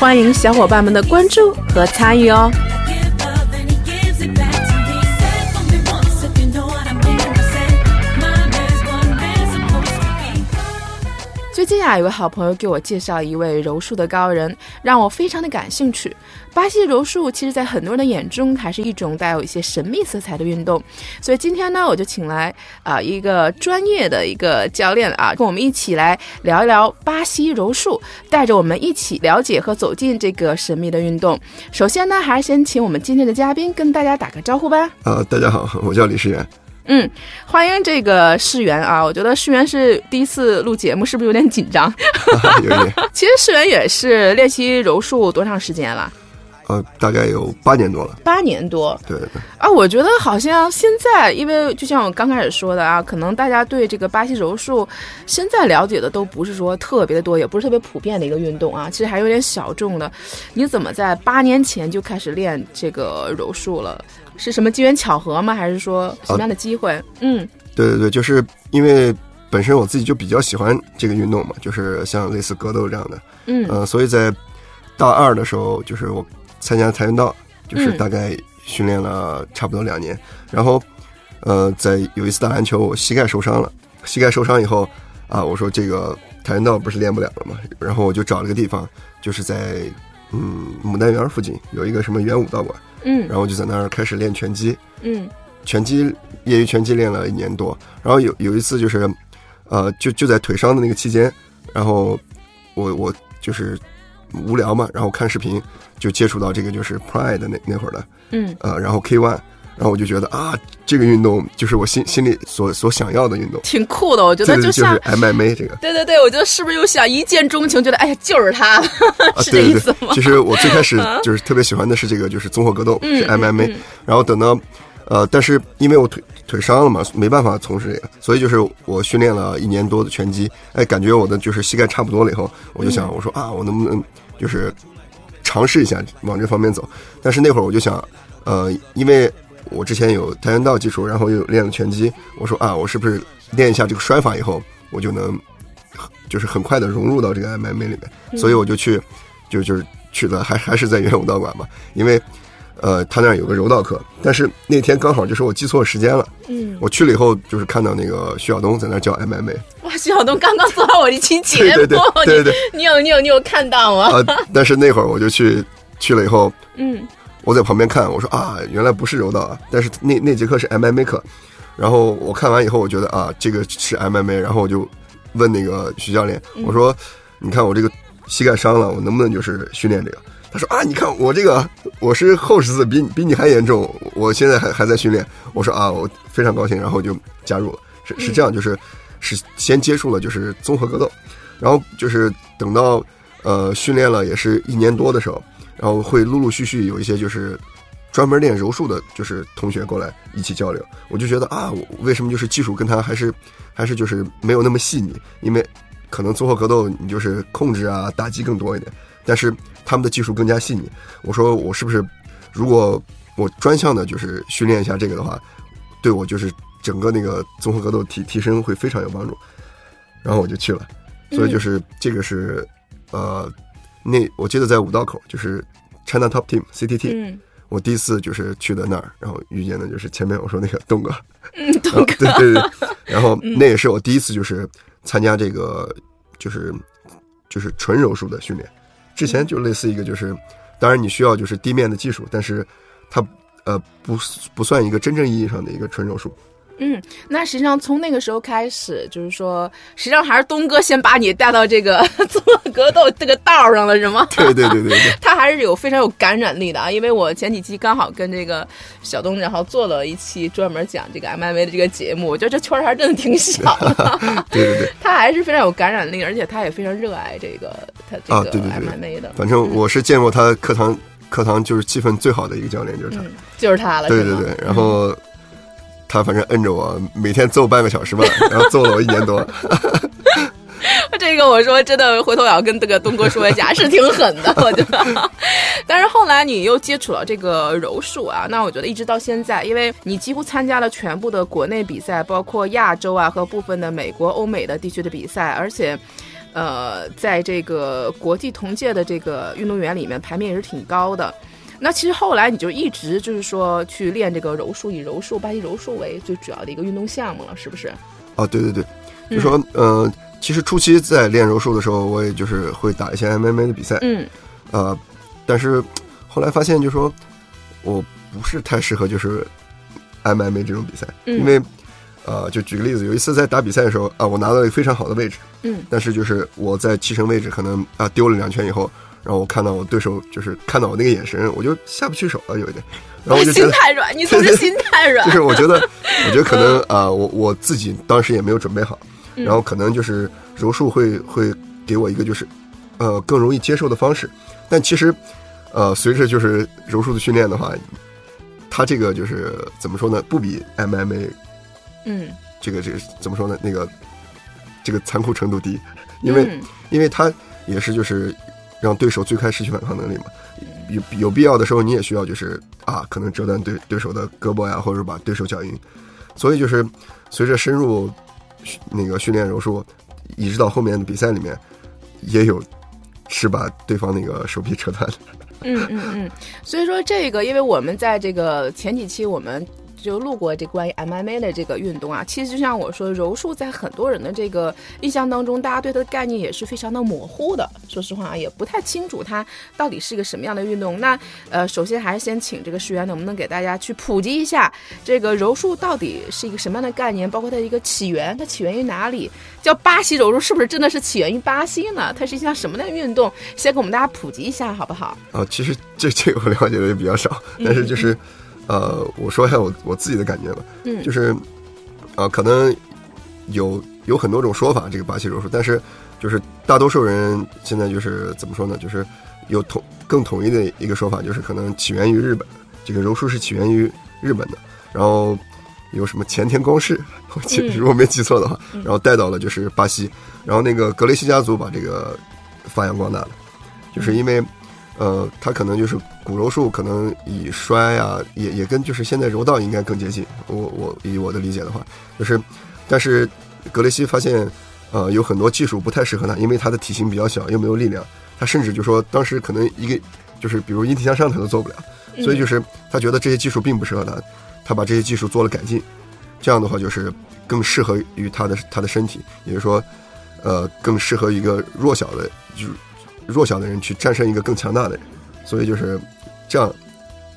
欢迎小伙伴们的关注和参与哦。最近啊，有位好朋友给我介绍一位柔术的高人，让我非常的感兴趣。巴西柔术其实，在很多人的眼中，还是一种带有一些神秘色彩的运动。所以今天呢，我就请来啊一个专业的一个教练啊，跟我们一起来聊一聊巴西柔术，带着我们一起了解和走进这个神秘的运动。首先呢，还是先请我们今天的嘉宾跟大家打个招呼吧。啊，大家好，我叫李世元。嗯，欢迎这个世元啊！我觉得世元是第一次录节目，是不是有点紧张？有点。其实世元也是练习柔术多长时间了？呃，大概有八年多了。八年多。对对。啊，我觉得好像现在，因为就像我刚开始说的啊，可能大家对这个巴西柔术现在了解的都不是说特别的多，也不是特别普遍的一个运动啊，其实还有点小众的。你怎么在八年前就开始练这个柔术了？是什么机缘巧合吗？还是说什么样的机会？嗯，对对对，就是因为本身我自己就比较喜欢这个运动嘛，就是像类似格斗这样的，嗯，呃，所以在大二的时候，就是我参加跆拳道，就是大概训练了差不多两年，然后呃，在有一次打篮球，我膝盖受伤了，膝盖受伤以后啊，我说这个跆拳道不是练不了了吗，然后我就找了个地方，就是在嗯牡丹园附近有一个什么元武道馆。嗯，然后就在那儿开始练拳击，嗯，拳击业余拳击练了一年多，然后有有一次就是，呃，就就在腿伤的那个期间，然后我我就是无聊嘛，然后看视频就接触到这个就是 Pride 那那会儿的，嗯，呃，然后 K One。然后我就觉得啊，这个运动就是我心心里所所想要的运动，挺酷的。我觉得就像 MMA 这个，对对对，我觉得是不是又想一见钟情？觉得哎呀，就是他，是这意思吗？其实我最开始就是特别喜欢的是这个，就是综合格斗，是 MMA。然后等到呃，但是因为我腿腿伤了嘛，没办法从事这个，所以就是我训练了一年多的拳击，哎，感觉我的就是膝盖差不多了以后，我就想我说啊，我能不能就是尝试一下往这方面走？但是那会儿我就想，呃，因为。我之前有跆拳道基础，然后又练了拳击。我说啊，我是不是练一下这个摔法以后，我就能就是很快的融入到这个 MMA 里面？所以我就去，就就是去了，还还是在元武道馆嘛。因为呃，他那儿有个柔道课，但是那天刚好就是我记错时间了。嗯，我去了以后，就是看到那个徐晓东在那教 MMA。哇，徐晓东刚刚做完我一期节目，对对对对，你有你有你有看到吗？啊，但是那会儿我就去去了以后，嗯。我在旁边看，我说啊，原来不是柔道啊，但是那那节课是 MMA 课，然后我看完以后，我觉得啊，这个是 MMA，然后我就问那个徐教练，我说，你看我这个膝盖伤了，我能不能就是训练这个？他说啊，你看我这个我是后十字，比比你还严重，我现在还还在训练。我说啊，我非常高兴，然后就加入了。是是这样，就是是先接触了就是综合格斗，然后就是等到呃训练了也是一年多的时候。然后会陆陆续续有一些就是专门练柔术的，就是同学过来一起交流。我就觉得啊，我为什么就是技术跟他还是还是就是没有那么细腻？因为可能综合格斗你就是控制啊打击更多一点，但是他们的技术更加细腻。我说我是不是如果我专项的就是训练一下这个的话，对我就是整个那个综合格斗提提升会非常有帮助。然后我就去了，所以就是这个是呃。那我记得在五道口，就是 China Top Team CTT，我第一次就是去的那儿，然后遇见的就是前面我说那个东哥，嗯，东哥，对对对，然后那也是我第一次就是参加这个就是就是纯柔术的训练，之前就类似一个就是，当然你需要就是地面的技术，但是它呃不不算一个真正意义上的一个纯柔术，嗯，那实际上从那个时候开始，就是说，实际上还是东哥先把你带到这个 做格斗这个道上了，是吗？对对对对对，他还是有非常有感染力的啊！因为我前几期刚好跟这个小东，然后做了一期专门讲这个 MMA 的这个节目，我觉得这圈儿还真的挺小的。对对对，他还是非常有感染力，而且他也非常热爱这个他这个 MMA 的。反正我是见过他课堂课堂就是气氛最好的一个教练，就是他，就是他了。对对对，然后。他反正摁着我，每天揍半个小时吧，然后揍了我一年多。这个我说真的，回头我要跟这个东哥说一下，是挺狠的，我觉得。但是后来你又接触了这个柔术啊，那我觉得一直到现在，因为你几乎参加了全部的国内比赛，包括亚洲啊和部分的美国、欧美的地区的比赛，而且，呃，在这个国际同届的这个运动员里面排名也是挺高的。那其实后来你就一直就是说去练这个柔术，以柔术、巴西柔术为最主要的一个运动项目了，是不是？啊，对对对，就说呃，其实初期在练柔术的时候，我也就是会打一些 MMA 的比赛，嗯，呃，但是后来发现，就说我不是太适合就是 MMA 这种比赛，因为呃，就举个例子，有一次在打比赛的时候啊，我拿到了一个非常好的位置，嗯，但是就是我在气成位置可能啊丢了两圈以后。然后我看到我对手就是看到我那个眼神，我就下不去手了，有一点。然后我就心太软，你总是心太软。就是我觉得，我觉得可能啊，我我自己当时也没有准备好，然后可能就是柔术会会给我一个就是呃更容易接受的方式。但其实呃随着就是柔术的训练的话，它这个就是怎么说呢？不比 MMA，嗯，这个这个怎么说呢？那个这个残酷程度低，因为因为它也是就是。让对手最快失去反抗能力嘛，有有必要的时候，你也需要就是啊，可能折断对对手的胳膊呀，或者把对手脚晕。所以就是随着深入那个训练柔术，一直到后面的比赛里面，也有是把对方那个手臂扯断的。嗯嗯嗯，所以说这个，因为我们在这个前几期我们。就录过这关于 MMA 的这个运动啊，其实就像我说，柔术在很多人的这个印象当中，大家对它的概念也是非常的模糊的。说实话，也不太清楚它到底是一个什么样的运动。那呃，首先还是先请这个师员能不能给大家去普及一下这个柔术到底是一个什么样的概念，包括它的一个起源，它起源于哪里？叫巴西柔术，是不是真的是起源于巴西呢？它是一项什么的运动？先给我们大家普及一下，好不好？啊，其实这这个我了解的也比较少，但是就是。呃，我说一下我我自己的感觉吧，嗯，就是，呃，可能有有很多种说法，这个巴西柔术，但是就是大多数人现在就是怎么说呢？就是有统更统一的一个说法，就是可能起源于日本，这个柔术是起源于日本的，然后有什么前田光世，我记，如果没记错的话，然后带到了就是巴西，然后那个格雷西家族把这个发扬光大了，就是因为。呃，他可能就是骨柔术，可能以摔啊，也也跟就是现在柔道应该更接近。我我以我的理解的话，就是，但是格雷西发现，呃，有很多技术不太适合他，因为他的体型比较小，又没有力量。他甚至就说，当时可能一个就是比如引体向上他都做不了，所以就是他觉得这些技术并不适合他，他把这些技术做了改进，这样的话就是更适合于他的他的身体，也就是说，呃，更适合一个弱小的，就是。弱小的人去战胜一个更强大的人，所以就是这样，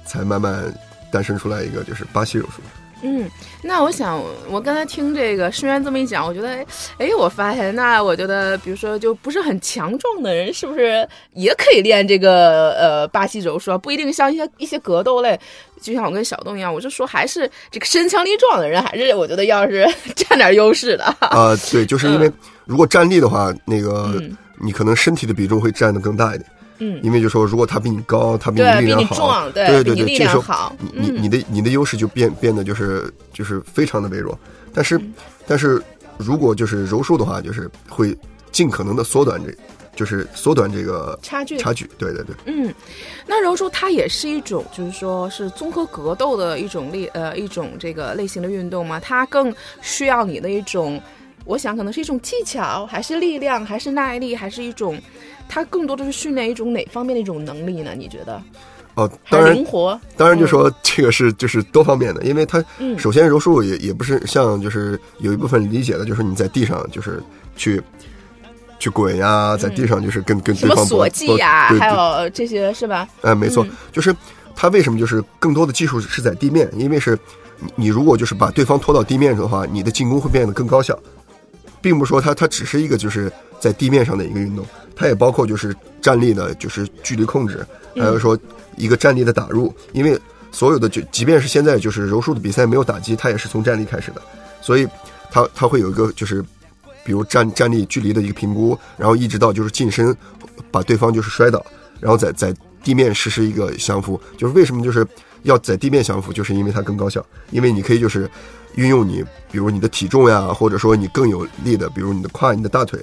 才慢慢诞生出来一个就是巴西柔术。嗯，那我想，我刚才听这个师员这么一讲，我觉得，哎，我发现，那我觉得，比如说，就不是很强壮的人，是不是也可以练这个呃巴西柔术？不一定像一些一些格斗类，就像我跟小东一样，我就说，还是这个身强力壮的人，还是我觉得要是占点优势的。啊，对，就是因为如果站立的话，那个。你可能身体的比重会占的更大一点，嗯，因为就说如果他比你高，他比你力量好，对对对，这时候你你的你的优势就变变得就是就是非常的微弱。但是但是如果就是柔术的话，就是会尽可能的缩短这，就是缩短这个差距差距。对对对，嗯，那柔术它也是一种就是说是综合格斗的一种类呃一种这个类型的运动嘛，它更需要你的一种。我想可能是一种技巧，还是力量，还是耐力，还是一种，它更多的是训练一种哪方面的一种能力呢？你觉得？哦，当然灵活，当然就说这个是就是多方面的，因为它首先柔术也也不是像就是有一部分理解的，就是你在地上就是去去滚呀，在地上就是跟跟对方锁技呀，还有这些是吧？哎，没错，就是它为什么就是更多的技术是在地面，因为是你你如果就是把对方拖到地面上的话，你的进攻会变得更高效，并不是说它它只是一个就是在地面上的一个运动，它也包括就是站立的，就是距离控制，还有说一个站立的打入，因为所有的就即便是现在就是柔术的比赛没有打击，它也是从站立开始的，所以它它会有一个就是比如站站立距离的一个评估，然后一直到就是近身把对方就是摔倒，然后在在地面实施一个降服，就是为什么就是要在地面降服，就是因为它更高效，因为你可以就是运用你比如你的体重呀，或者说你更有力的，比如你的胯、你的大腿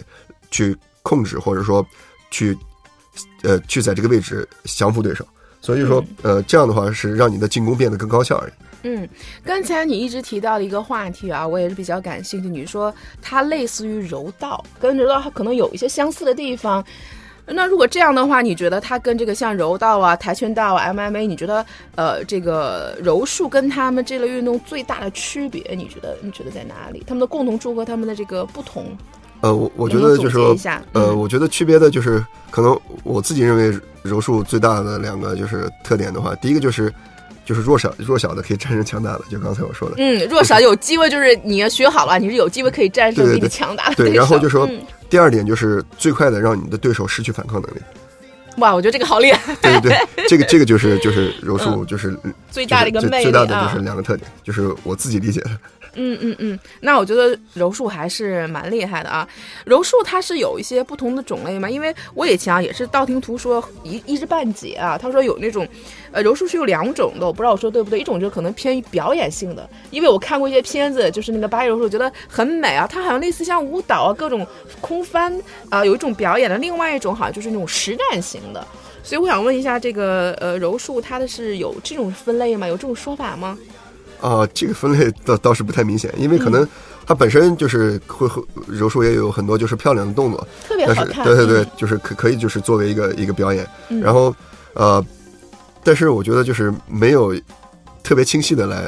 去控制，或者说去呃去在这个位置降服对手。所以说，呃，这样的话是让你的进攻变得更高效而已。嗯，刚才你一直提到的一个话题啊，我也是比较感兴趣。你说它类似于柔道，跟柔道它可能有一些相似的地方。那如果这样的话，你觉得它跟这个像柔道啊、跆拳道啊、MMA，你觉得呃这个柔术跟他们这类运动最大的区别，你觉得你觉得在哪里？他们的共同处和他们的这个不同？呃，我我觉得就是说，呃，我觉得区别的就是可能我自己认为柔术最大的两个就是特点的话，第一个就是就是弱小弱小的可以战胜强大的，就刚才我说的，嗯，弱小有机会就是你要学好了，你是有机会可以战胜比你强大的对，然后就说第二点就是最快的让你的对手失去反抗能力。哇，我觉得这个好厉害！对对 对，这个这个就是就是柔术就是最大的一个魅力最大的就是两个特点，就是我自己理解的。嗯嗯嗯，那我觉得柔术还是蛮厉害的啊。柔术它是有一些不同的种类嘛，因为我以前啊也是道听途说一一知半解啊。他说有那种，呃，柔术是有两种的，我不知道我说对不对。一种就可能偏于表演性的，因为我看过一些片子，就是那个巴西柔术，我觉得很美啊。它好像类似像舞蹈啊，各种空翻啊，有一种表演的。另外一种好像就是那种实战型的。所以我想问一下，这个呃柔术它的是有这种分类吗？有这种说法吗？啊，这个分类倒倒是不太明显，因为可能它本身就是会柔术也有很多就是漂亮的动作，特别好看。对对对，就是可可以就是作为一个一个表演。然后呃，但是我觉得就是没有特别清晰的来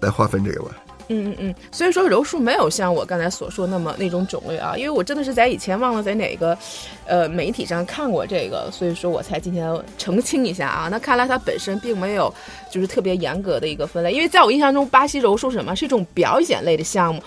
来划分这个吧。嗯嗯嗯，所以说柔术没有像我刚才所说那么那种种类啊，因为我真的是在以前忘了在哪个，呃媒体上看过这个，所以说我才今天澄清一下啊。那看来它本身并没有就是特别严格的一个分类，因为在我印象中，巴西柔术什么？是一种表演类的项目，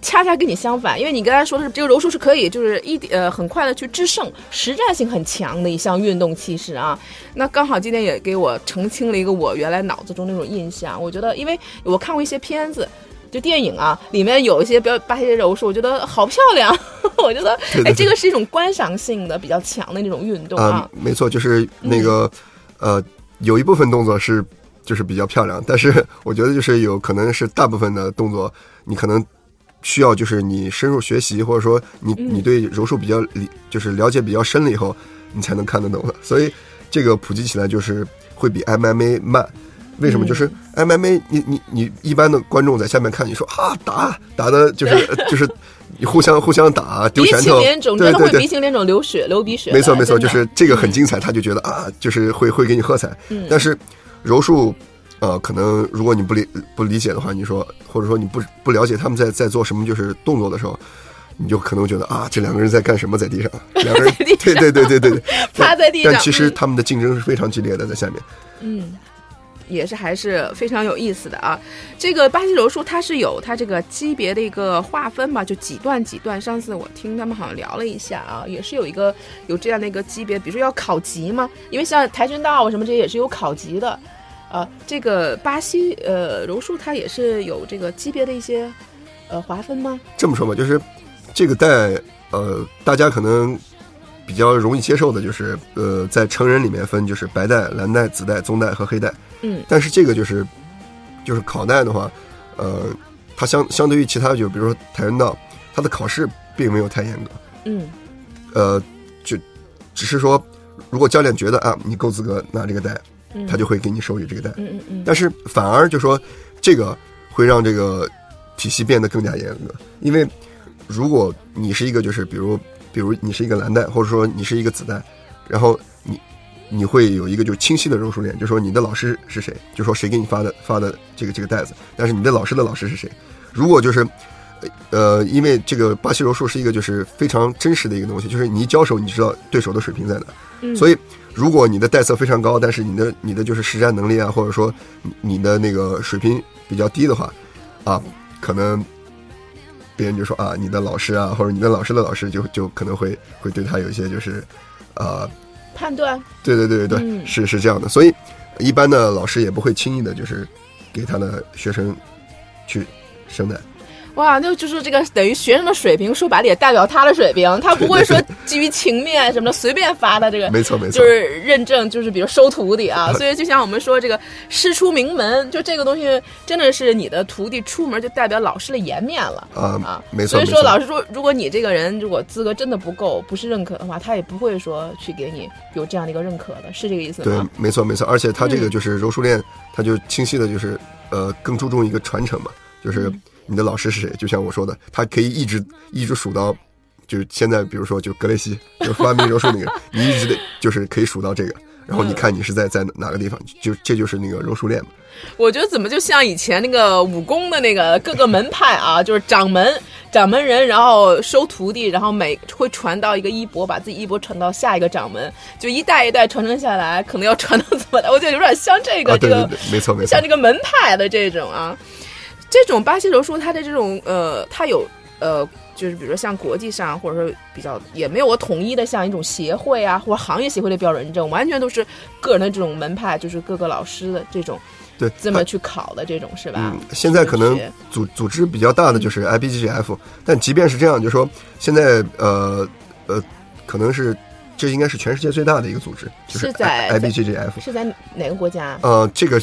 恰恰跟你相反。因为你刚才说的是这个柔术是可以就是一点呃很快的去制胜，实战性很强的一项运动气势啊。那刚好今天也给我澄清了一个我原来脑子中那种印象。我觉得，因为我看过一些片子。就电影啊，里面有一些表巴西柔术，我觉得好漂亮。我觉得，哎，这个是一种观赏性的比较强的那种运动啊。没错，就是那个，呃，有一部分动作是就是比较漂亮，但是我觉得就是有可能是大部分的动作，你可能需要就是你深入学习，或者说你你对柔术比较理就是了解比较深了以后，你才能看得懂的。所以这个普及起来就是会比 MMA 慢。为什么？就是 MMA，你你你一般的观众在下面看，你说啊打打的就是 就是互相互相打丢拳头，对对对，鼻青脸肿流血流鼻血。没错没错，就是这个很精彩，他就觉得啊，就是会会给你喝彩。但是柔术，呃，可能如果你不理不理解的话，你说或者说你不不了解他们在在做什么就是动作的时候，你就可能觉得啊，这两个人在干什么？在地上，两个人对对对对对，趴在地上。但其实他们的竞争是非常激烈的，在下面。嗯。也是还是非常有意思的啊！这个巴西柔术它是有它这个级别的一个划分嘛，就几段几段。上次我听他们好像聊了一下啊，也是有一个有这样的一个级别，比如说要考级嘛，因为像跆拳道什么这些也是有考级的。呃，这个巴西呃柔术它也是有这个级别的一些呃划分吗？这么说吧，就是这个带呃大家可能。比较容易接受的就是，呃，在成人里面分就是白带、蓝带、紫带、棕带和黑带。嗯。但是这个就是，就是考带的话，呃，它相相对于其他就比如说跆拳道，它的考试并没有太严格。嗯。呃，就只是说，如果教练觉得啊你够资格拿这个带，他就会给你授予这个带。嗯嗯嗯。但是反而就说这个会让这个体系变得更加严格，因为如果你是一个就是比如。比如你是一个蓝带，或者说你是一个紫带，然后你你会有一个就清晰的柔术链，就说你的老师是谁，就说谁给你发的发的这个这个袋子，但是你的老师的老师是谁？如果就是呃，因为这个巴西柔术是一个就是非常真实的一个东西，就是你一交手，你知道对手的水平在哪。嗯所以，如果你的带色非常高，但是你的你的就是实战能力啊，或者说你你的那个水平比较低的话，啊，可能别人就说啊，你的老师啊，或者你的老师的老师就就可能会会对他有一些就是，呃，判断对对对对对，嗯是是这样的。所以，一般的老师也不会轻易的就是给他的学生去生的。哇，那就是这个等于学生的水平，说白了也代表他的水平，他不会说 基于情面什么的随便发的这个。没错没错，就是认证，就是比如收徒弟啊，所以就像我们说这个师出名门，就这个东西真的是你的徒弟出门就代表老师的颜面了啊啊，没错所以说，老师说，如果你这个人如果资格真的不够，不是认可的话，他也不会说去给你有这样的一个认可的，是这个意思吗？对？，没错没错，而且他这个嗯。就是柔术练，他就清晰的就是呃更注重一个传承嘛，就是嗯你的老师是谁，就像我说的，他可以一直一直数到，就是现在比如说就格雷西，就发明柔术那个，你一直得就是可以数到这个，然后你看你是在在哪个地方，就这就是那个柔术练嘛。我觉得怎么就像以前那个武功的那个各个门派啊，就是掌门、掌门人，然后收徒弟，然后每会传到一个衣钵，把自己衣钵传到下一个掌门，就一代一代传承下来，可能要传到怎么的？我觉得有点像这个、啊，这个没错没错。像，这个门派的这种啊，这种巴西柔术，它的这种呃，它有呃，就是比如说像国际上，或者说比较也没有我统一的像一种协会啊，或者行业协会的标准认证，完全都是个人的这种门派，就是各个老师的这种对，这么去考的这种是吧？嗯，现在可能组组织比较大的就是 IBJJF，但即便是这样，就说现在呃呃，可能是这应该是全世界最大的一个组织，就是在 I- IBJJF。是在哪个国家呃，这个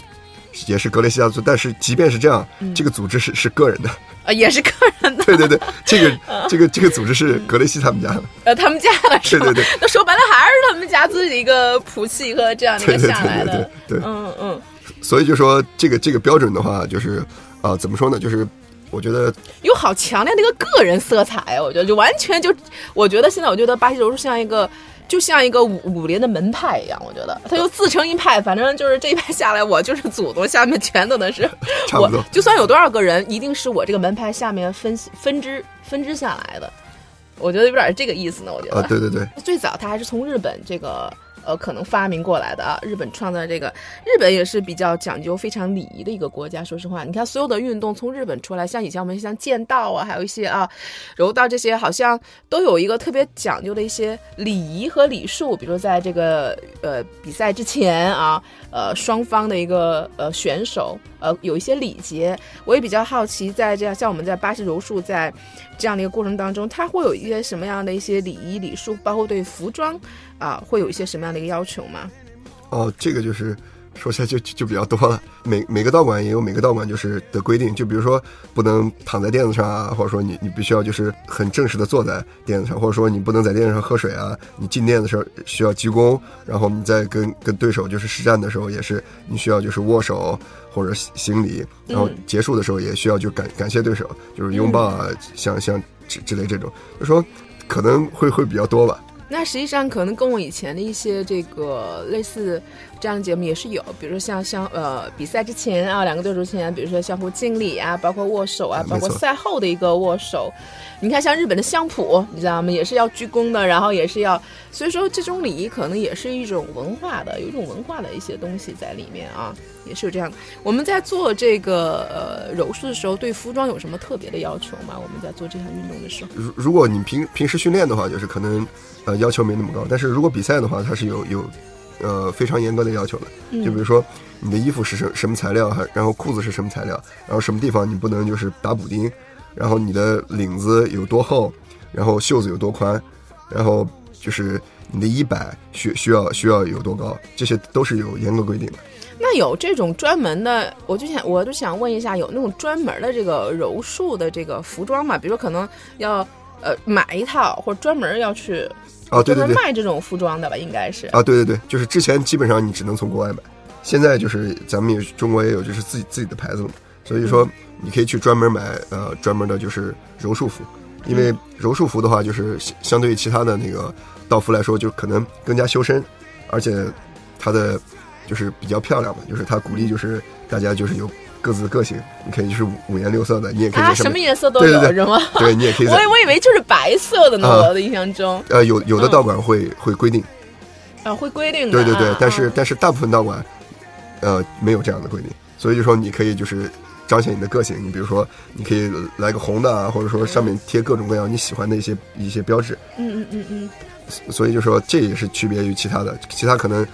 也是格雷西亚族，但是即便是这样，嗯这个组织是是个人的。啊？也是个人的，对对对，这个 这个这个组织是格雷西他们家的。呃，他们家的是吧？对对对那说白了还是他们家自己的一个谱系和这样的下来的对对，对对，嗯嗯。所以就说这个这个标准的话，就是啊、怎么说呢？就是我觉得有好强烈的一个个人色彩啊！我觉得就完全就，我觉得现在我觉得巴西柔术像一个，就像一个武武林的门派一样，我觉得他就自成一派，反正就是这一派下来，我就是祖宗，下面全都能是我 差不多，就算有多少个人，一定是我这个门派下面分分支分支下来的。我觉得有点这个意思呢，我觉得。啊，对对对，最早他还是从日本这个呃可能发明过来的啊，日本创造这个，日本也是比较讲究非常礼仪的一个国家。说实话，你看所有的运动从日本出来，像以前我们像剑道啊，还有一些啊柔道这些，好像都有一个特别讲究的一些礼仪和礼数，比如在这个呃比赛之前啊，呃双方的一个呃选手呃有一些礼节。我也比较好奇，在这样像我们在巴西柔术在这样的一个过程当中，他会有一些什么样的一些礼仪礼数，包括对服装啊、会有一些什么样的一个要求吗？哦，这个就是说起来就就就比较多了。每每个道馆也有每个道馆就是的规定，就比如说不能躺在垫子上啊，或者说你你必须要就是很正式的坐在垫子上，或者说你不能在垫子上喝水啊。你进店的时候需要鞠躬，然后你在跟跟对手就是实战的时候也是你需要就是握手或者行礼，然后嗯结束的时候也需要就感感谢对手，就是拥抱啊，像像之之类这种，就说可能会会比较多吧。那实际上可能跟我以前的一些这个类似这样的节目也是有，比如说像像呃比赛之前啊，两个对手之前，比如说相互敬礼啊，包括握手啊，包括赛后的一个握手。你看，像日本的相扑，你知道吗？也是要鞠躬的，然后也是要，所以说这种礼仪可能也是一种文化的，有一种文化的一些东西在里面啊，也是有这样的。我们在做这个呃柔术的时候，对服装有什么特别的要求吗？我们在做这项运动的时候，如如果你平平时训练的话，就是可能呃要求没那么高，但是如果比赛的话，它是有有呃非常严格的要求的。嗯就比如说你的衣服是什什么材料，还然后裤子是什么材料，然后什么地方你不能就是打补丁，然后你的领子有多厚，然后袖子有多宽，然后就是你的衣摆需需要需要有多高，这些都是有严格规定的。那有这种专门的，我就想，我就想问一下，有那种专门的这个柔术的这个服装嘛？比如说可能要呃买一套，或者专门要去啊，对对对，专门卖这种服装的吧？应该是。啊，对对对，就是之前基本上你只能从国外买，现在就是咱们也中国也有就是自己自己的牌子了嘛，所以说你可以去专门买呃专门的就是柔术服，因为柔术服的话就是相相对于其他的那个道服来说，就可能更加修身，而且它的就是比较漂亮嘛，就是它鼓励就是大家就是有各自的个性，你可以就是五五颜六色的，你也可以啊，什么颜色都对对对。有是吗？对你也可以我在我以为就是白色的呢，啊我的印象中。呃有有的嗯。道馆会会规定，啊会规定的对对对啊，但是啊。但是大部分道馆，呃没有这样的规定，所以就说你可以就是彰显你的个性，你比如说你可以来个红的啊，或者说上面贴各种各样你喜欢的一些一些标志，嗯嗯嗯嗯，所以就说这也是区别于其他的，其他可能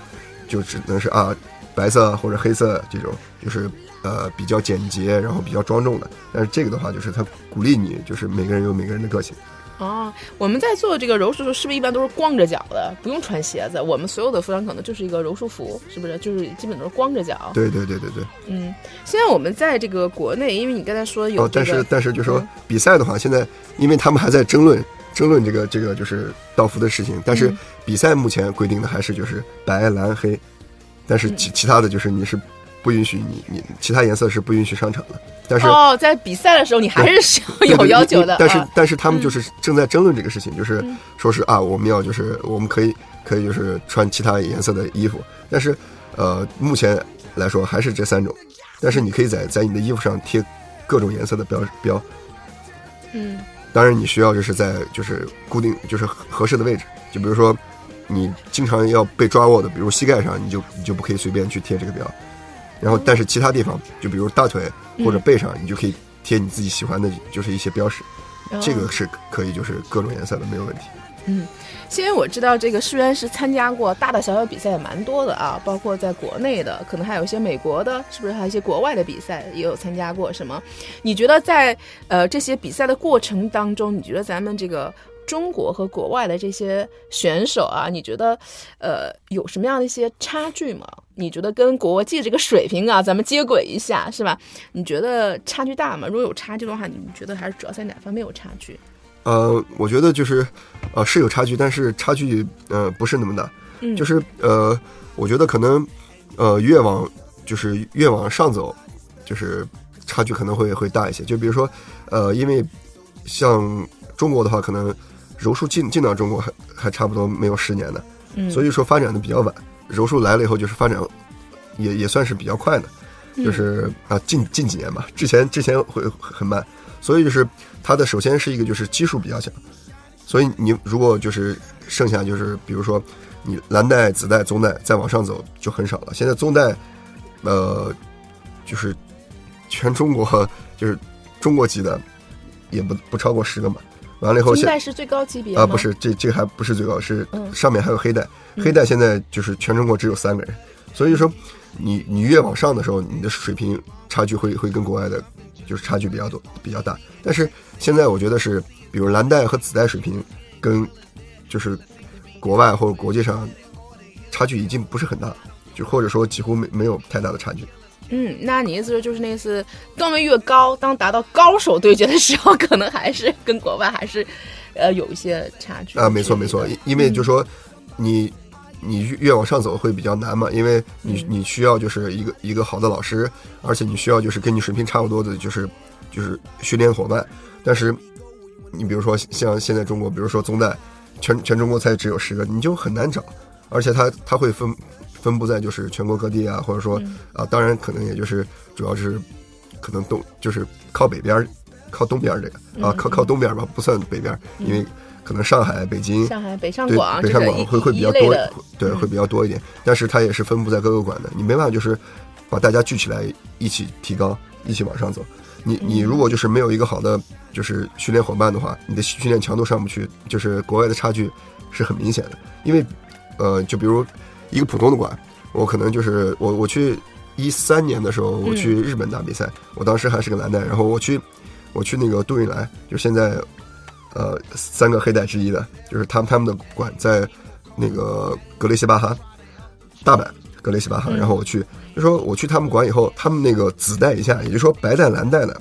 就只能是啊白色或者黑色这种，就是呃比较简洁，然后比较庄重的。但是这个的话，就是他鼓励你，就是每个人有每个人的个性。哦，我们在做这个柔术的时候，是不是一般都是光着脚的，不用穿鞋子？我们所有的服装可能就是一个柔术服，是不是？就是基本都是光着脚。对对对对对。嗯，现在我们在这个国内，因为你刚才说有、哦，这个但是但是就说嗯比赛的话，现在因为他们还在争论争论这个这个就是道服的事情，但是嗯比赛目前规定的还是就是白蓝黑，但是其其他的就是你是不允许你你其他颜色是不允许上场的，但是。哦，在比赛的时候你还是需要有要求的。但是啊。但是他们就是正在争论这个事情，就是嗯。说是啊，我们要就是我们可以可以就是穿其他颜色的衣服，但是呃，目前来说还是这三种，但是你可以在在你的衣服上贴各种颜色的标标，嗯。当然你需要就是在就是固定就是合合适的位置，就比如说你经常要被抓握的，比如膝盖上，你就你就不可以随便去贴这个标，然后但是其他地方，就比如大腿或者背上，你就可以贴你自己喜欢的，就是一些标识。这个是可以，就是各种颜色的没有问题。嗯，因为我知道这个世渊是参加过大大小小比赛也蛮多的啊，包括在国内的，可能还有一些美国的，是不是还有一些国外的比赛也有参加过？什么？你觉得在呃这些比赛的过程当中，你觉得咱们这个中国和国外的这些选手啊，你觉得呃有什么样的一些差距吗？你觉得跟国际这个水平啊，咱们接轨一下是吧？你觉得差距大吗？如果有差距的话，你觉得还是主要在哪方面有差距？呃，我觉得就是，呃，是有差距，但是差距呃不是那么大。嗯就是呃，我觉得可能呃越往就是越往上走，就是差距可能会会大一些。就比如说呃，因为像中国的话，可能柔术进进到中国还还差不多没有十年呢，嗯，所以说发展的比较晚。柔术来了以后，就是发展也也算是比较快的，嗯就是啊近近几年吧，之前之前会很慢，所以就是它的首先是一个就是基数比较小，所以你如果就是剩下就是比如说你蓝带、紫带、棕带再往上走就很少了。现在棕带，呃，就是全中国 就是中国籍的也不不超过十个嘛。完了以后金现带是最高级别啊，不是，这这个还不是最高，是嗯上面还有黑带。黑带现在就是全中国只有三个人，所以说你你越往上的时候，你的水平差距会会跟国外的，就是差距比较多比较大。但是现在我觉得是，比如蓝带和紫带水平跟就是国外或者国际上差距已经不是很大，就或者说几乎没没有太大的差距。嗯，那你意思就是那次段位越高，当达到高手对决的时候，可能还是跟国外还是呃有一些差距啊，没错没错，因因为就说你你越越往上走会比较难嘛，因为你嗯。你需要就是一个一个好的老师，而且你需要就是跟你水平差不多的，就是就是训练伙伴。但是你比如说像现在中国，比如说宗代，全全中国才只有十个，你就很难找，而且他他会分分布在就是全国各地啊，或者说啊，当然可能也就是主要是可能东就是靠北边儿靠东边儿这个啊，靠靠东边儿吧，不算北边儿，因为可能上海、北京。上海、北上广，北上广会会比较多对，嗯会比较多一点。但是它也是分布在各个馆的，你没办法就是把大家聚起来一起提高，一起往上走。你你如果就是没有一个好的就是训练伙伴的话，你的训练强度上不去，就是国外的差距是很明显的。因为呃，就比如一个普通的馆，我可能就是我我去一三年的时候，我去日本打比赛，我当时还是个蓝带，然后我去我去那个杜运来，就现在呃三个黑带之一的，就是他们他们的馆在那个格雷西巴哈大阪格雷西巴哈，然后我去就说我去他们馆以后，他们那个紫带以下，也就是说白带蓝带的，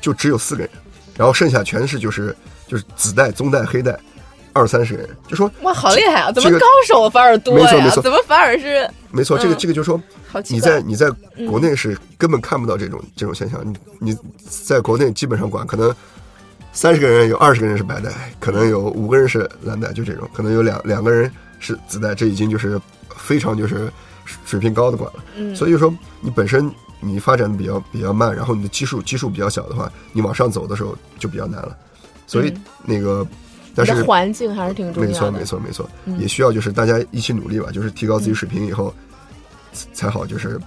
就只有四个人，然后剩下全是就是就是紫带棕带黑带二三十人，就说哇，好厉害啊！怎么高手反而多呀？没错没错怎么反而是没错，这个嗯这个就是说？你在你在国内是根本看不到这种这种现象，你你在国内基本上管可能三十个人有二十个人是白带，可能有五个人是蓝带，就这种，可能有两两个人是紫带，这已经就是非常就是水平高的管了。嗯所以说你本身你发展的比较比较慢，然后你的基数基数比较小的话，你往上走的时候就比较难了。所以嗯那个，但是环境还是挺重要的。没错没错没错，嗯也需要就是大家一起努力吧，就是提高自己水平以后，才好就是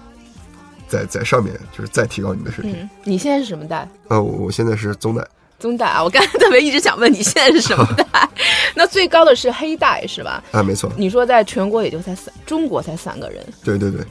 在在上面就是再提高你的水平。嗯，你现在是什么代？啊，我我现在是中代，中代啊！我刚才特别一直想问你现在是什么代？那最高的是黑带是吧？啊，没错，你说在全国也就才三，中国才三个人，对对对，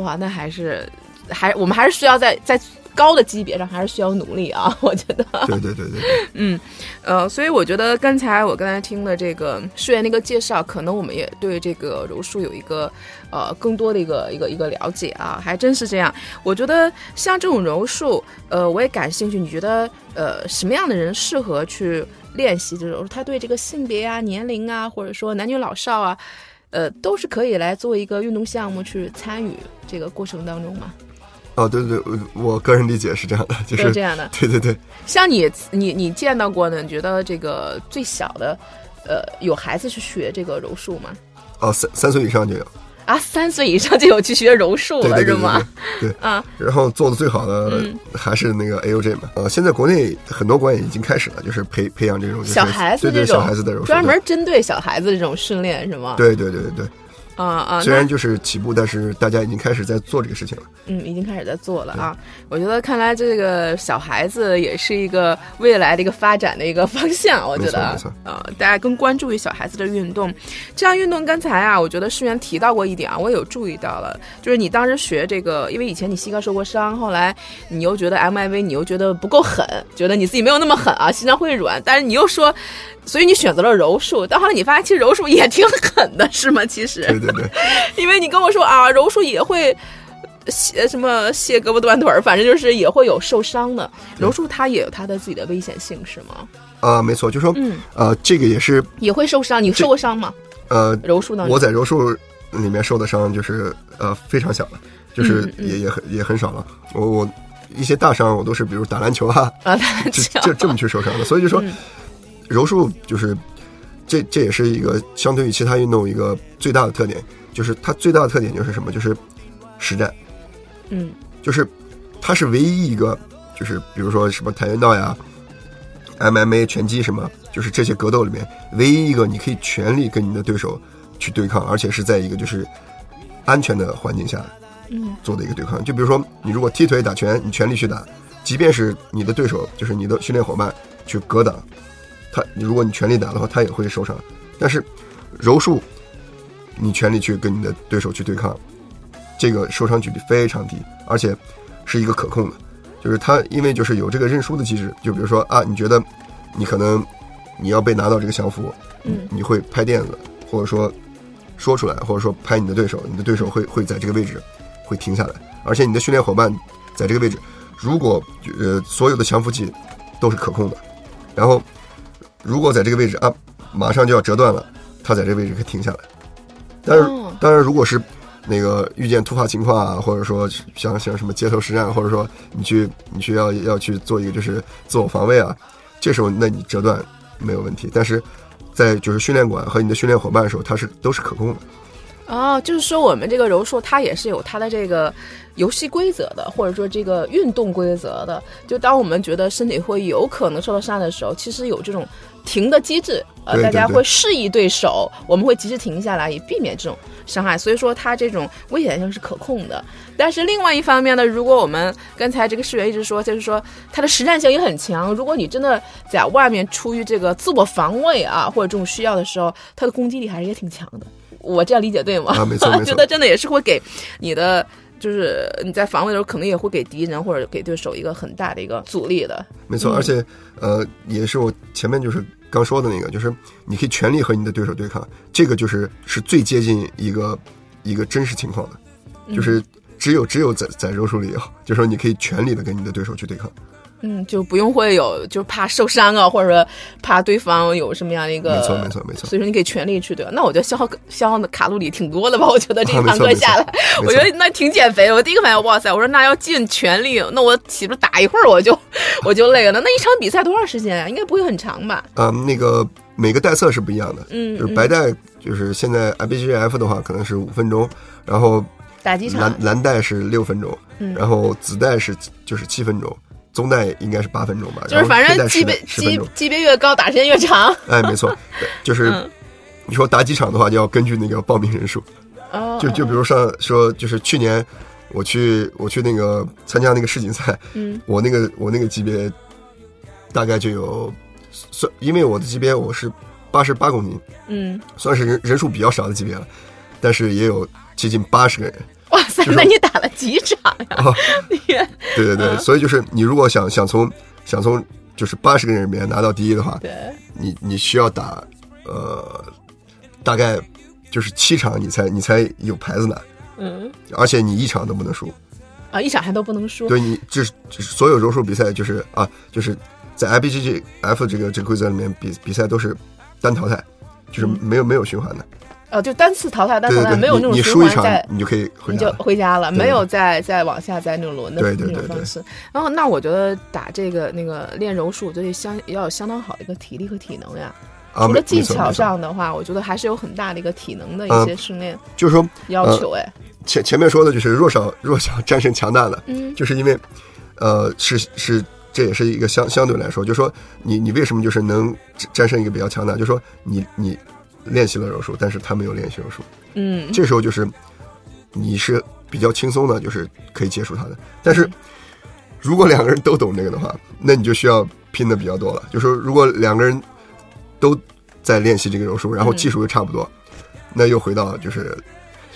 哇，那还是还我们还是需要在在高的级别上还是需要努力啊，我觉得。对对对对对，嗯，呃，所以我觉得刚才我刚才听的这个世源的一个介绍，可能我们也对这个柔术有一个呃更多的一个一个一个了解啊，还真是这样。我觉得像这种柔术，呃，我也感兴趣。你觉得呃什么样的人适合去练习这种？他对这个性别啊、年龄啊，或者说男女老少啊，呃，都是可以来做一个运动项目去参与这个过程当中吗？哦，对对对，我我个人理解是这样的，就是这样的。对对对，像你你你见到过呢？你觉得这个最小的，呃，有孩子去学这个柔术吗？哦，三三岁以上就有，啊，三岁以上就有去学柔术了，对对对是吗？对对，啊，然后做的最好的嗯还是那个 AOJ 嘛，呃，现在国内很多馆也已经开始了，就是培培养这种就是小孩子对对这种小孩子的柔术，专门针对小孩子这种训练是吗？，对对对对对，啊啊，虽然就是起步，但是大家已经开始在做这个事情了。嗯，已经开始在做了啊。我觉得看来这个小孩子也是一个未来的一个发展的一个方向。我觉得没错啊，大家更关注于小孩子的运动。这样运动，刚才啊，我觉得世源提到过一点啊，我有注意到了，就是你当时学这个，因为以前你膝盖受过伤，后来你又觉得 MIV 你又觉得不够狠，觉得你自己没有那么狠啊，心脏会软，但是你又说。所以你选择了柔术，但后来你发现其实柔术也挺狠的，是吗？其实，对对对，因为你跟我说啊，柔术也会卸什么卸胳膊断腿儿，反正就是也会有受伤的。柔术它也有它的自己的危险性，是吗？啊、没错，就说嗯，呃，这个也是也会受伤。你受过伤吗？呃，柔术呢我在柔术里面受的伤就是呃非常小了，就是嗯嗯也也很也很少了。我我一些大伤我都是比如打篮球啊，啊，打篮这球就这么去受伤的，所以就说嗯柔术就是这这也是一个相对于其他运动一个最大的特点，就是它最大的特点就是什么？就是实战，嗯就是它是唯一一个，就是比如说什么跆拳道呀、MMA、拳击什么，就是这些格斗里面唯一一个你可以全力跟你的对手去对抗，而且是在一个就是安全的环境下嗯做的一个对抗。就比如说你如果踢腿打拳，你全力去打，即便是你的对手就是你的训练伙伴去格挡，他如果你全力打的话，他也会受伤。但是柔术，你全力去跟你的对手去对抗，这个受伤几率非常低，而且是一个可控的。就是他因为就是有这个认输的机制，就比如说啊，你觉得你可能你要被拿到这个降服，嗯你会拍垫子，或者说说出来，或者说拍你的对手，你的对手会会在这个位置会停下来，而且你的训练伙伴在这个位置，如果呃所有的降服技都是可控的，然后如果在这个位置啊马上就要折断了，它在这个位置可以停下来。但是、哦当然，如果是那个遇见突发情况啊，或者说像像什么街头实战，或者说你去你去要要去做一个就是自我防卫啊，这时候那你折断没有问题。但是在就是训练馆和你的训练伙伴的时候，它是都是可控的。哦，就是说我们这个柔术它也是有它的这个游戏规则的，或者说这个运动规则的。就当我们觉得身体会有可能受到伤害的时候，其实有这种停的机制，呃，大家会示意对手，我们会及时停下来，以避免这种伤害。所以说它这种危险性是可控的。但是另外一方面呢，如果我们刚才这个世源一直说，就是说它的实战性也很强。如果你真的在外面出于这个自我防卫啊，或者这种需要的时候，它的攻击力还是也挺强的。我这样理解对吗？啊没错没错 觉得真的也是会给你的，就是你在防卫的时候，可能也会给敌人或者给对手一个很大的一个阻力的。没错，而且呃，也是我前面就是刚说的那个，就是你可以全力和你的对手对抗，这个就是是最接近一个一个真实情况的，就是只有只有在在柔术里有，就说你可以全力的跟你的对手去对抗。嗯，就不用会有，就怕受伤啊，或者说怕对方有什么样的一个，没错没错没错所以说你给全力去对吧？那我觉得消耗消耗的卡路里挺多的吧？我觉得这一 堂课下来，我觉得那挺减肥的。我第一个反应，哇塞，我说那要尽全力，那我岂不是打一会儿我就 我就累了？那那一场比赛多长时间啊？应该不会很长吧？啊、那个每个带色是不一样的，嗯就是白带就是现在 IBJJF 的话可能是五分钟，然后打几场蓝？蓝带是六分钟，嗯然后紫带是就是七分钟，中带应该是八分钟吧，就是反然后黑带10正级别级。级别越高，打时间越长。哎，没错，对就是嗯你说打几场的话，就要根据那个报名人数。哦，就就比如上说，就是去年我去我去那个参加那个世锦赛，嗯我那个我那个级别大概就有算，因为我的级别我是八十八公斤，嗯，算是人人数比较少的级别了，但是也有接近八十个人。哇塞，就是那你打了几场呀？哦 对对对，嗯所以就是你如果想想从想从就是八十个人里面拿到第一的话，对，你你需要打呃大概就是七场你才你才有牌子拿，嗯而且你一场都不能输。啊，一场还都不能输。对你这是所有柔术比赛就是啊，就是在 IBJJF 这个这个规则里面比比赛都是单淘汰，就是嗯没有没有循环的。呃，就单次淘汰，单淘汰，没有那种循你你输一场环在你就可以回你就。回家了，没有再再往下再那种轮的对对那种方式。然后，那我觉得打这个那个练柔术，就得相要有相当好的一个体力和体能呀。啊，除了技巧，上的话，我觉得还是有很大的一个体能的一嗯些训练就是说要求。哎，前前面说的就是弱小弱小战胜强大的，嗯就是因为呃是是这也是一个相相对来说，就是说你你为什么就是能战胜一个比较强大，就是说你你练习了柔术，但是他没有练习柔术，嗯这时候就是你是比较轻松的，就是可以接触他的。但是如果两个人都懂这个的话，那你就需要拼的比较多了。就说如果两个人都在练习这个柔术，然后技术又差不多，那又回到就是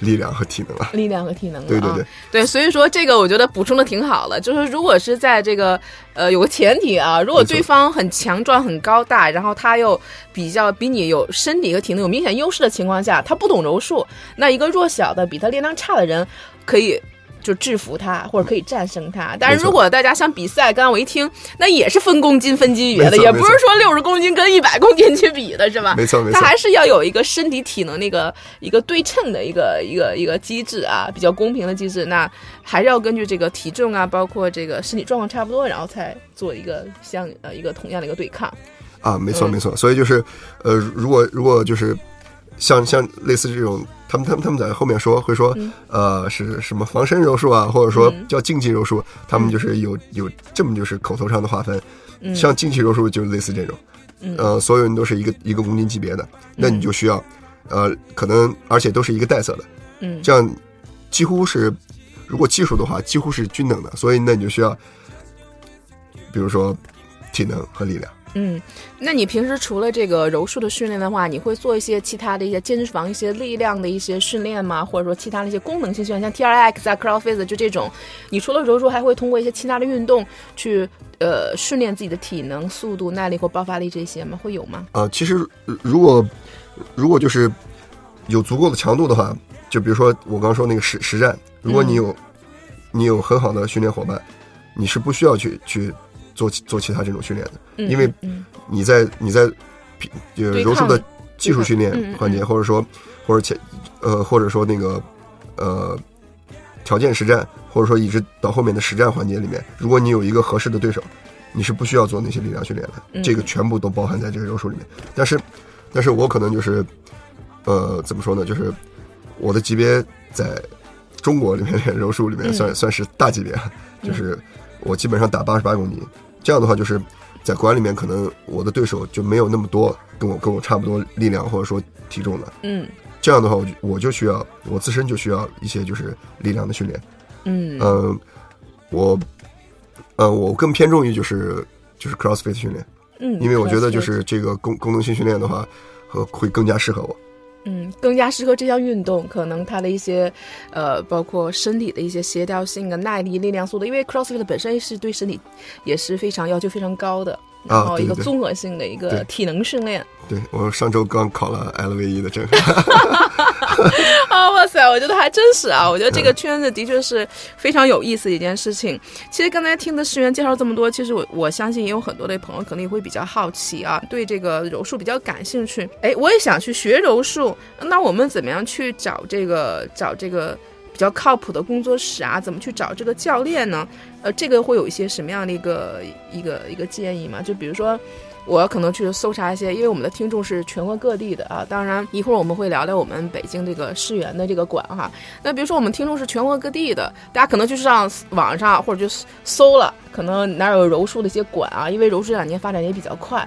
力量和体能了。力量和体能了啊对对对，对，所以说这个我觉得补充的挺好的，就是如果是在这个呃有个前提啊，如果对方很强壮、很高大，然后他又比较比你有身体和体能有明显优势的情况下，他不懂柔术，那一个弱小的比他力量差的人可以。就制服他，或者可以战胜他。但是如果大家想比赛，刚刚我一听，那也是分公斤、分级别的，也不是说六十公斤跟一百公斤去比的，是吧？没错没错他还是要有一个身体体能那个一个对称的一个一个一个机制啊，比较公平的机制。那还是要根据这个体重啊，包括这个身体状况差不多，然后才做一个相呃一个同样的一个对抗。啊，没错嗯没错。所以就是呃，如果如果就是像像类似这种，他们他们他们在后面说会说、嗯。呃是什么防身柔术啊，或者说嗯。叫竞技柔术，他们就是有有这么就是口头上的划分。嗯。像竞技柔术就类似这种，嗯。呃，所有人都是一个一个公斤级别的，那你就需要，呃，可能而且都是一个带色的，嗯。这样几乎是，如果技术的话，几乎是均等的，所以那你就需要，比如说体能和力量。嗯，那你平时除了这个柔术的训练的话，你会做一些其他的一些健身房一些力量的一些训练吗？或者说其他的一些功能性训练，像 T R X 啊、CrossFit 就这种，你除了柔术，还会通过一些其他的运动去呃训练自己的体能、速度、耐力或爆发力这些吗？会有吗？啊，其实如果如果就是有足够的强度的话，就比如说我刚刚说那个实实战，如果你有、你有很好的训练伙伴，你是不需要去去做做其他这种训练的，嗯因为嗯你在你在拼呃柔术的技术训练环节，嗯。或者说或者前呃或者说那个呃条件实战，或者说一直到后面的实战环节里面，如果你有一个合适的对手，你是不需要做那些力量训练的，嗯这个全部都包含在这个柔术里面。但是，但是我可能就是呃怎么说呢，就是我的级别在中国里面练柔术里面嗯。算、算是大级别，就是我基本上打八十八公斤，这样的话就是。在馆里面，可能我的对手就没有那么多跟我跟我差不多力量或者说体重的，嗯这样的话，我就我就需要我自身就需要一些就是力量的训练。嗯嗯、我，呃，我更偏重于就是就是 CrossFit 训练，嗯，因为我觉得就是这个功功能性训练的话，和会更加适合我。嗯，更加适合这项运动，可能它的一些，呃，包括身体的一些协调性啊、耐力、力量、速度，因为 CrossFit 本身是对身体也是非常要求非常高的，然后一个综合性的一个体能训练。对我上周刚考了 LV 的证，啊，哇塞，我觉得还真是啊！我觉得这个圈子的确是非常有意思的一件事情。其实刚才听的世源介绍这么多，其实我我相信也有很多的朋友可能也会比较好奇啊，对这个柔术比较感兴趣。哎，我也想去学柔术，那我们怎么样去找这个找这个比较靠谱的工作室啊？怎么去找这个教练呢？呃，这个会有一些什么样的一个一个一个建议吗？就比如说。我可能去搜查一些，因为我们的听众是全国各地的啊。当然，一会儿我们会聊聊我们北京这个世园的这个馆哈。那比如说我们听众是全国各地的，大家可能就上网上或者就搜了，可能哪有柔术的一些馆啊？因为柔术这两年发展也比较快。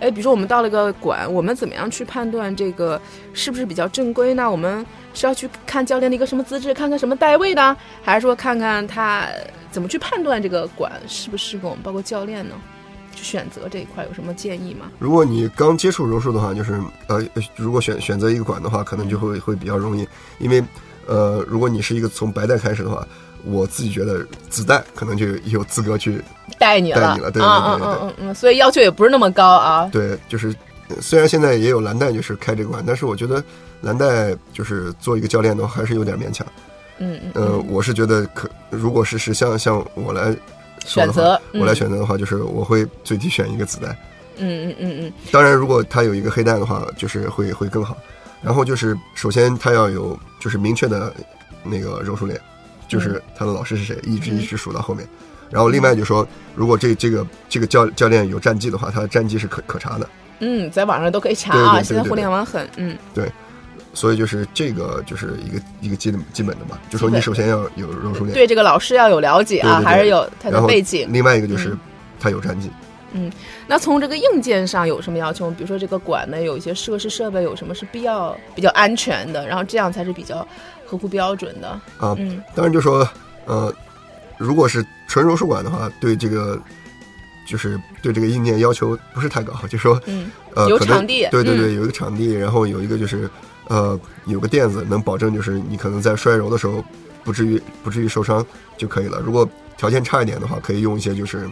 哎，比如说我们到了一个馆，我们怎么样去判断这个是不是比较正规呢？我们是要去看教练的一个什么资质，看看什么带位呢，还是说看看他怎么去判断这个馆适不适合我们，包括教练呢？去选择这一块有什么建议吗？如果你刚接触柔术的话，就是呃，如果选选择一个馆的话，可能就会会比较容易，因为呃，如果你是一个从白带开始的话，我自己觉得子带可能就有资格去带你了，带你了，对对对对嗯嗯，所以要求也不是那么高啊。对，就是虽然现在也有蓝带就是开这个馆，但是我觉得蓝带就是做一个教练的话还是有点勉强。嗯嗯，呃，我是觉得可，如果是是像像我来。选择我来选择的话，就是我会最低选一个子弹。嗯嗯嗯嗯。当然，如果他有一个黑带的话，就是会会更好。然后就是，首先他要有就是明确的那个柔术脸，就是他的老师是谁，一直一直数到后面。然后另外就说，如果这这个这个教教练有战绩的话，他的战绩是可可查的。嗯，在网上都可以查啊，现在互联网很嗯。对。所以就是这个就是一个一个基本基本的嘛，就说你首先要有柔术练，对这个老师要有了解啊，还是有他的背景。另外一个就是他有战绩。嗯，那从这个硬件上有什么要求？比如说这个馆呢，有一些设施设备有什么是必要比较安全的，然后这样才是比较合乎标准的啊。嗯，当然就说呃，如果是纯柔术馆的话，对这个就是对这个硬件要求不是太高，就说嗯呃有场地，对对对，有一个场地，然后有一个就是。呃，有个垫子能保证，就是你可能在摔揉的时候不至于不至于受伤就可以了。如果条件差一点的话，可以用一些就是，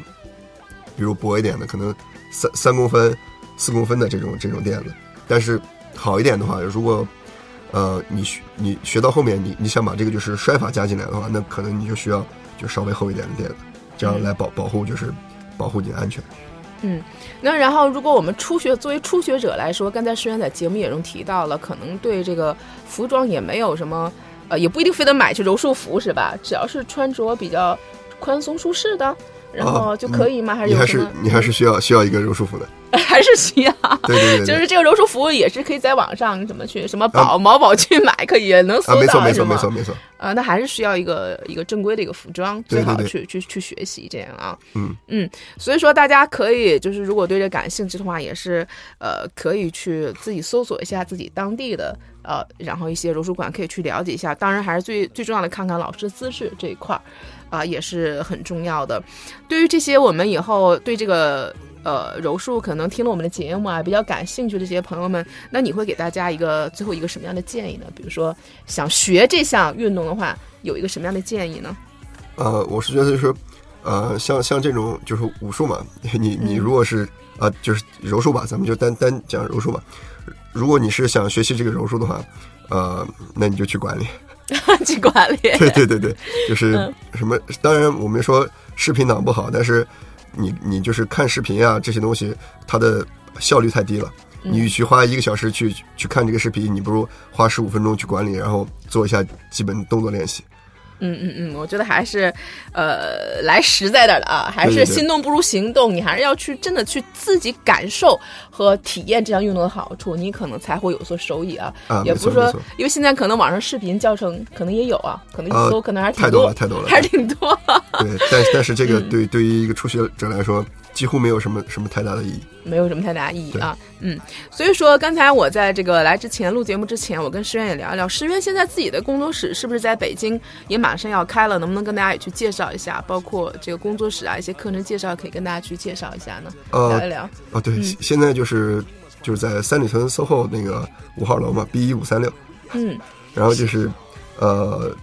比如薄一点的，可能三三公分、四公分的这种这种垫子。但是好一点的话，如果呃你学你学到后面，你你想把这个就是摔法加进来的话，那可能你就需要就稍微厚一点的垫子，这样来保保护就是保护你的安全。嗯，那然后，如果我们初学作为初学者来说，刚才诗媛在节目也中提到了，可能对这个服装也没有什么，呃，也不一定非得买去柔术服是吧？只要是穿着比较宽松舒适的。然后就可以吗？还是你还是你还是需要需要一个柔术服的？还是需要？对对对，就是这个柔术服也是可以在网上怎么去什么宝某宝去买，可以能搜到没错没错没错没错。啊，那还是需要一个一个正规的一个服装，最好去去去学习这样啊。嗯嗯，所以说大家可以就是如果对这感兴趣的话，也是呃可以去自己搜索一下自己当地的呃，然后一些柔术馆可以去了解一下。当然还是最最重要的看看老师资质这一块儿。啊，也是很重要的。对于这些我们以后对这个呃柔术可能听了我们的节目啊比较感兴趣的这些朋友们，那你会给大家一个最后一个什么样的建议呢？比如说想学这项运动的话，有一个什么样的建议呢？呃，我是觉得就是，呃，像像这种就是武术嘛，你你如果是啊就是柔术吧，咱们就单单讲柔术吧。如果你是想学习这个柔术的话，呃，那你就去管理。去管理，对对对对，就是什么？当然，我们说视频党不好，但是你你就是看视频啊，这些东西它的效率太低了。你与其花一个小时去去看这个视频，你不如花十五分钟去管理，然后做一下基本动作练习。嗯嗯嗯，我觉得还是，呃，来实在点的啊，还是心动不如行动。你还是要去真的去自己感受和体验这项运动的好处，你可能才会有所收益啊。啊，也不是说，因为现在可能网上视频教程可能也有啊，可能一搜可能还是太多了，太多了，还是挺多。对，但但是这个对对于一个初学者来说。几乎没有什么什么太大的意义，没有什么太大意义啊，嗯，所以说刚才我在这个来之前录节目之前，我跟石渊也聊一聊，石渊现在自己的工作室是不是在北京也马上要开了，能不能跟大家也去介绍一下，包括这个工作室啊一些课程介绍，可以跟大家去介绍一下呢？聊一聊。啊，对，现在就是就是在三里屯 SOHO 那个五号楼嘛，B 一五三六，嗯，然后就是呃。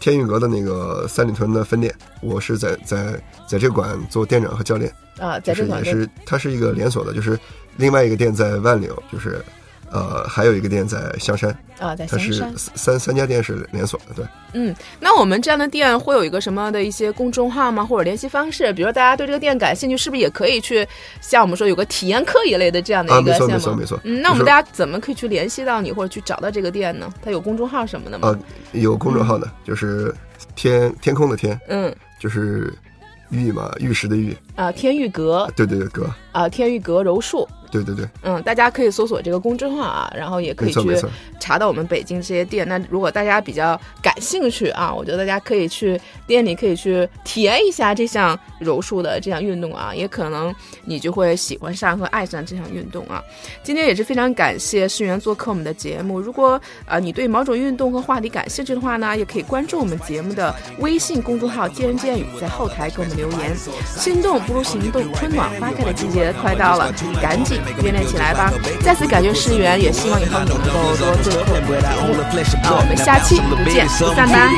天韵阁的那个三里屯的分店，我是在在在这馆做店长和教练啊，在这馆也是它是一个连锁的，就是另外一个店在万柳，就是。呃，还有一个店在香山啊，在香山，三三家店是连锁的，对。嗯，那我们这样的店会有一个什么的一些公众号吗？或者联系方式？比如大家对这个店感兴趣，是不是也可以去像我们说有个体验课一类的这样的一个项目？没错，没错，没错。嗯，那我们大家怎么可以去联系到你，或者去找到这个店呢？它有公众号什么的吗？啊，有公众号的，就是天天空的天，嗯，就是玉嘛，玉石的玉，啊，天玉阁，对对对，阁，啊，天玉阁柔术，对对对，嗯，大家可以搜索这个公众号啊，然后也可以去查到我们北京这些店。那如果大家比较感兴趣啊，我觉得大家可以去店里可以去体验一下这项柔术的这项运动啊，也可能你就会喜欢上和爱上这项运动啊。今天也是非常感谢世源做客我们的节目。如果呃你对某种运动和话题感兴趣的话呢，也可以关注我们节目的微信公众号“见人见语”，在后台给我们留言。心动不如行动，春暖花开的季节快到了，赶紧锻炼起来吧！再次感谢师源，也希望以后你能够多做客我们的节目。那我们下期不见不散吧。